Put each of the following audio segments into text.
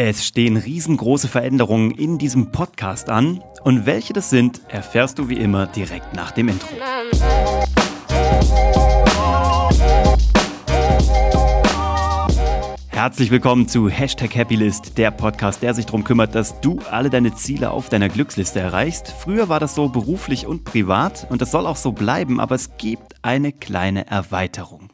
Es stehen riesengroße Veränderungen in diesem Podcast an und welche das sind, erfährst du wie immer direkt nach dem Intro. Herzlich willkommen zu Hashtag Happylist, der Podcast, der sich darum kümmert, dass du alle deine Ziele auf deiner Glücksliste erreichst. Früher war das so beruflich und privat und das soll auch so bleiben, aber es gibt eine kleine Erweiterung.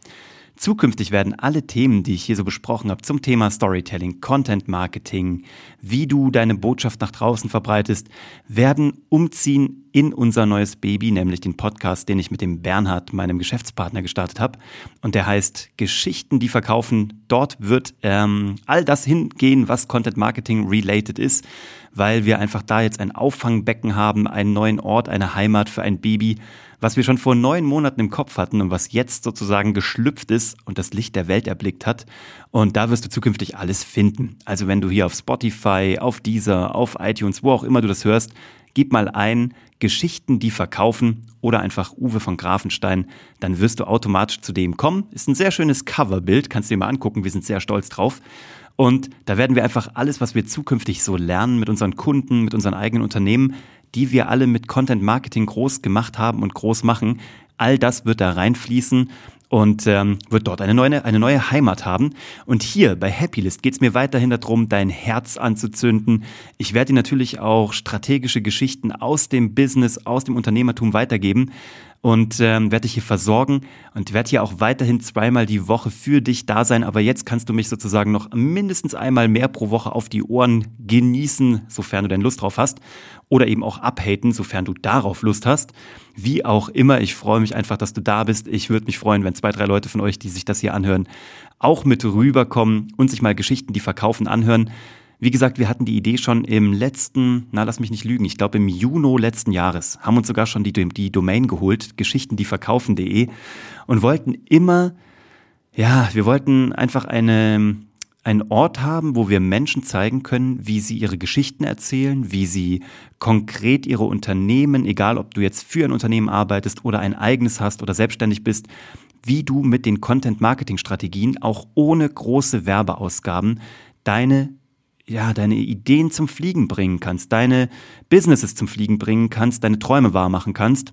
Zukünftig werden alle Themen, die ich hier so besprochen habe, zum Thema Storytelling, Content Marketing, wie du deine Botschaft nach draußen verbreitest, werden umziehen in unser neues Baby, nämlich den Podcast, den ich mit dem Bernhard, meinem Geschäftspartner, gestartet habe. Und der heißt Geschichten, die verkaufen. Dort wird ähm, all das hingehen, was Content Marketing related ist, weil wir einfach da jetzt ein Auffangbecken haben, einen neuen Ort, eine Heimat für ein Baby was wir schon vor neun Monaten im Kopf hatten und was jetzt sozusagen geschlüpft ist und das Licht der Welt erblickt hat. Und da wirst du zukünftig alles finden. Also wenn du hier auf Spotify, auf Deezer, auf iTunes, wo auch immer du das hörst, gib mal ein Geschichten, die verkaufen oder einfach Uwe von Grafenstein, dann wirst du automatisch zu dem kommen. Ist ein sehr schönes Coverbild, kannst du dir mal angucken, wir sind sehr stolz drauf. Und da werden wir einfach alles, was wir zukünftig so lernen mit unseren Kunden, mit unseren eigenen Unternehmen, die wir alle mit Content Marketing groß gemacht haben und groß machen, all das wird da reinfließen und ähm, wird dort eine neue, eine neue Heimat haben. Und hier bei Happylist geht es mir weiterhin darum, dein Herz anzuzünden. Ich werde dir natürlich auch strategische Geschichten aus dem Business, aus dem Unternehmertum weitergeben und ähm, werde dich hier versorgen und werde hier auch weiterhin zweimal die Woche für dich da sein. Aber jetzt kannst du mich sozusagen noch mindestens einmal mehr pro Woche auf die Ohren genießen, sofern du denn Lust drauf hast. Oder eben auch abhaten, sofern du darauf Lust hast. Wie auch immer, ich freue mich einfach, dass du da bist. Ich würde mich freuen, wenn zwei, drei Leute von euch, die sich das hier anhören, auch mit rüberkommen und sich mal Geschichten, die verkaufen, anhören. Wie gesagt, wir hatten die Idee schon im letzten, na lass mich nicht lügen, ich glaube im Juni letzten Jahres, haben uns sogar schon die, die Domain geholt, geschichtendieverkaufen.de und wollten immer, ja, wir wollten einfach eine, einen Ort haben, wo wir Menschen zeigen können, wie sie ihre Geschichten erzählen, wie sie konkret ihre Unternehmen, egal ob du jetzt für ein Unternehmen arbeitest oder ein eigenes hast oder selbstständig bist, wie du mit den Content-Marketing-Strategien auch ohne große Werbeausgaben deine ja, deine Ideen zum Fliegen bringen kannst, deine Businesses zum Fliegen bringen kannst, deine Träume wahr machen kannst.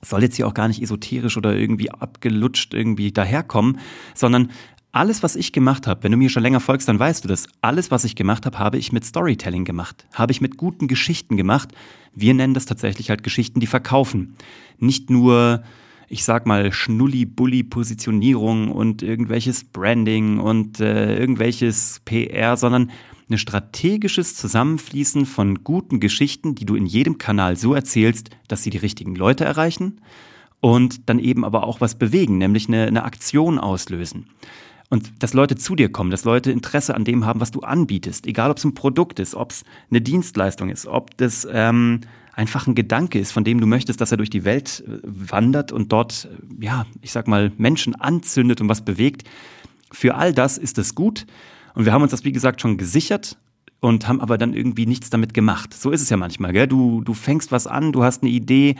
Soll jetzt hier auch gar nicht esoterisch oder irgendwie abgelutscht irgendwie daherkommen, sondern alles, was ich gemacht habe, wenn du mir schon länger folgst, dann weißt du das. Alles, was ich gemacht habe, habe ich mit Storytelling gemacht. Habe ich mit guten Geschichten gemacht. Wir nennen das tatsächlich halt Geschichten, die verkaufen. Nicht nur, ich sag mal, Schnulli-Bulli-Positionierung und irgendwelches Branding und äh, irgendwelches PR, sondern ein strategisches Zusammenfließen von guten Geschichten, die du in jedem Kanal so erzählst, dass sie die richtigen Leute erreichen und dann eben aber auch was bewegen, nämlich eine, eine Aktion auslösen. Und dass Leute zu dir kommen, dass Leute Interesse an dem haben, was du anbietest, egal ob es ein Produkt ist, ob es eine Dienstleistung ist, ob das ähm, einfach ein Gedanke ist, von dem du möchtest, dass er durch die Welt äh, wandert und dort, äh, ja, ich sag mal, Menschen anzündet und was bewegt. Für all das ist es gut. Und wir haben uns das, wie gesagt, schon gesichert und haben aber dann irgendwie nichts damit gemacht. So ist es ja manchmal, gell? Du, du fängst was an, du hast eine Idee.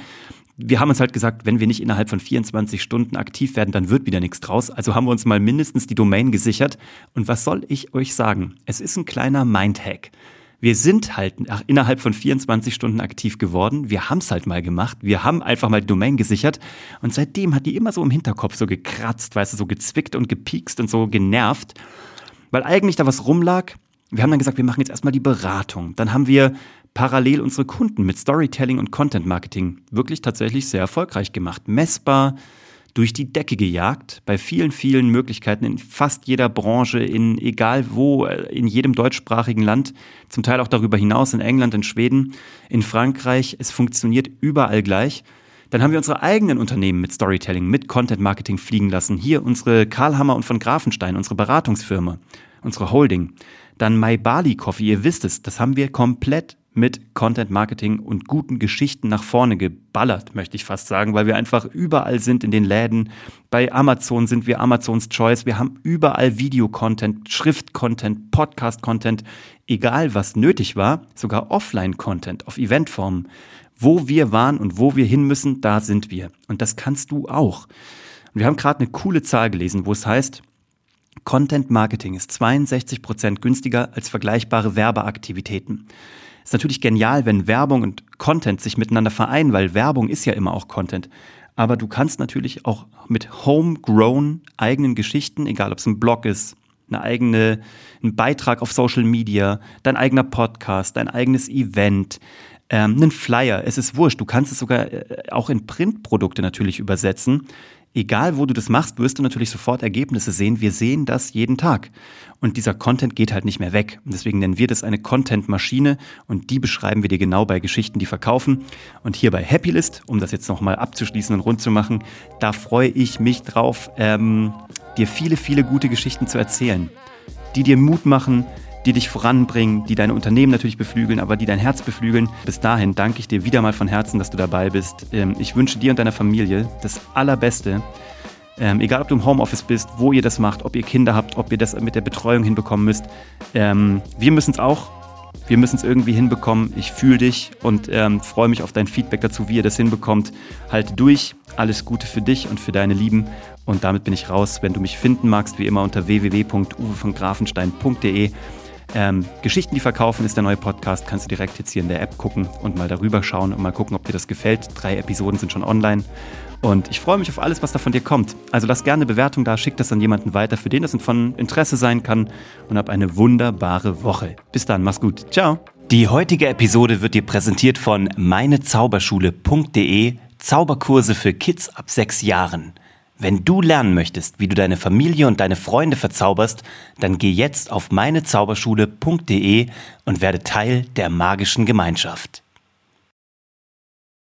Wir haben uns halt gesagt, wenn wir nicht innerhalb von 24 Stunden aktiv werden, dann wird wieder nichts draus. Also haben wir uns mal mindestens die Domain gesichert. Und was soll ich euch sagen? Es ist ein kleiner Mindhack. Wir sind halt innerhalb von 24 Stunden aktiv geworden. Wir haben es halt mal gemacht. Wir haben einfach mal die Domain gesichert. Und seitdem hat die immer so im Hinterkopf so gekratzt, weißt du, so gezwickt und gepiekst und so genervt weil eigentlich da was rumlag. Wir haben dann gesagt, wir machen jetzt erstmal die Beratung. Dann haben wir parallel unsere Kunden mit Storytelling und Content Marketing wirklich tatsächlich sehr erfolgreich gemacht. Messbar durch die Decke gejagt, bei vielen, vielen Möglichkeiten in fast jeder Branche, in egal wo, äh, in jedem deutschsprachigen Land, zum Teil auch darüber hinaus, in England, in Schweden, in Frankreich. Es funktioniert überall gleich. Dann haben wir unsere eigenen Unternehmen mit Storytelling, mit Content Marketing fliegen lassen. Hier unsere Karlhammer und von Grafenstein, unsere Beratungsfirma, unsere Holding. Dann My Bali Coffee, ihr wisst es, das haben wir komplett mit Content Marketing und guten Geschichten nach vorne geballert, möchte ich fast sagen, weil wir einfach überall sind in den Läden. Bei Amazon sind wir Amazons Choice. Wir haben überall Video-Content, Schrift-Content, Podcast-Content, egal was nötig war, sogar Offline-Content auf Eventformen. Wo wir waren und wo wir hin müssen, da sind wir. Und das kannst du auch. Und wir haben gerade eine coole Zahl gelesen, wo es heißt, Content Marketing ist 62 Prozent günstiger als vergleichbare Werbeaktivitäten. Ist natürlich genial, wenn Werbung und Content sich miteinander vereinen, weil Werbung ist ja immer auch Content. Aber du kannst natürlich auch mit homegrown eigenen Geschichten, egal ob es ein Blog ist, eine eigene, ein Beitrag auf Social Media, dein eigener Podcast, dein eigenes Event, ähm, einen Flyer, es ist wurscht. Du kannst es sogar äh, auch in Printprodukte natürlich übersetzen egal wo du das machst, wirst du natürlich sofort Ergebnisse sehen. Wir sehen das jeden Tag. Und dieser Content geht halt nicht mehr weg. Und deswegen nennen wir das eine Content-Maschine und die beschreiben wir dir genau bei Geschichten, die verkaufen. Und hier bei Happylist, um das jetzt nochmal abzuschließen und rund zu machen, da freue ich mich drauf, ähm, dir viele, viele gute Geschichten zu erzählen, die dir Mut machen, die dich voranbringen, die deine Unternehmen natürlich beflügeln, aber die dein Herz beflügeln. Bis dahin danke ich dir wieder mal von Herzen, dass du dabei bist. Ähm, ich wünsche dir und deiner Familie das Allerbeste. Ähm, egal, ob du im Homeoffice bist, wo ihr das macht, ob ihr Kinder habt, ob ihr das mit der Betreuung hinbekommen müsst. Ähm, wir müssen es auch. Wir müssen es irgendwie hinbekommen. Ich fühle dich und ähm, freue mich auf dein Feedback dazu, wie ihr das hinbekommt. Halte durch. Alles Gute für dich und für deine Lieben. Und damit bin ich raus. Wenn du mich finden magst, wie immer unter www.uwe ähm, Geschichten, die verkaufen, ist der neue Podcast. Kannst du direkt jetzt hier in der App gucken und mal darüber schauen und mal gucken, ob dir das gefällt. Drei Episoden sind schon online. Und ich freue mich auf alles, was da von dir kommt. Also lass gerne eine Bewertung da, schick das an jemanden weiter, für den das von Interesse sein kann. Und hab eine wunderbare Woche. Bis dann, mach's gut. Ciao. Die heutige Episode wird dir präsentiert von meinezauberschule.de Zauberkurse für Kids ab sechs Jahren. Wenn du lernen möchtest, wie du deine Familie und deine Freunde verzauberst, dann geh jetzt auf meinezauberschule.de und werde Teil der magischen Gemeinschaft.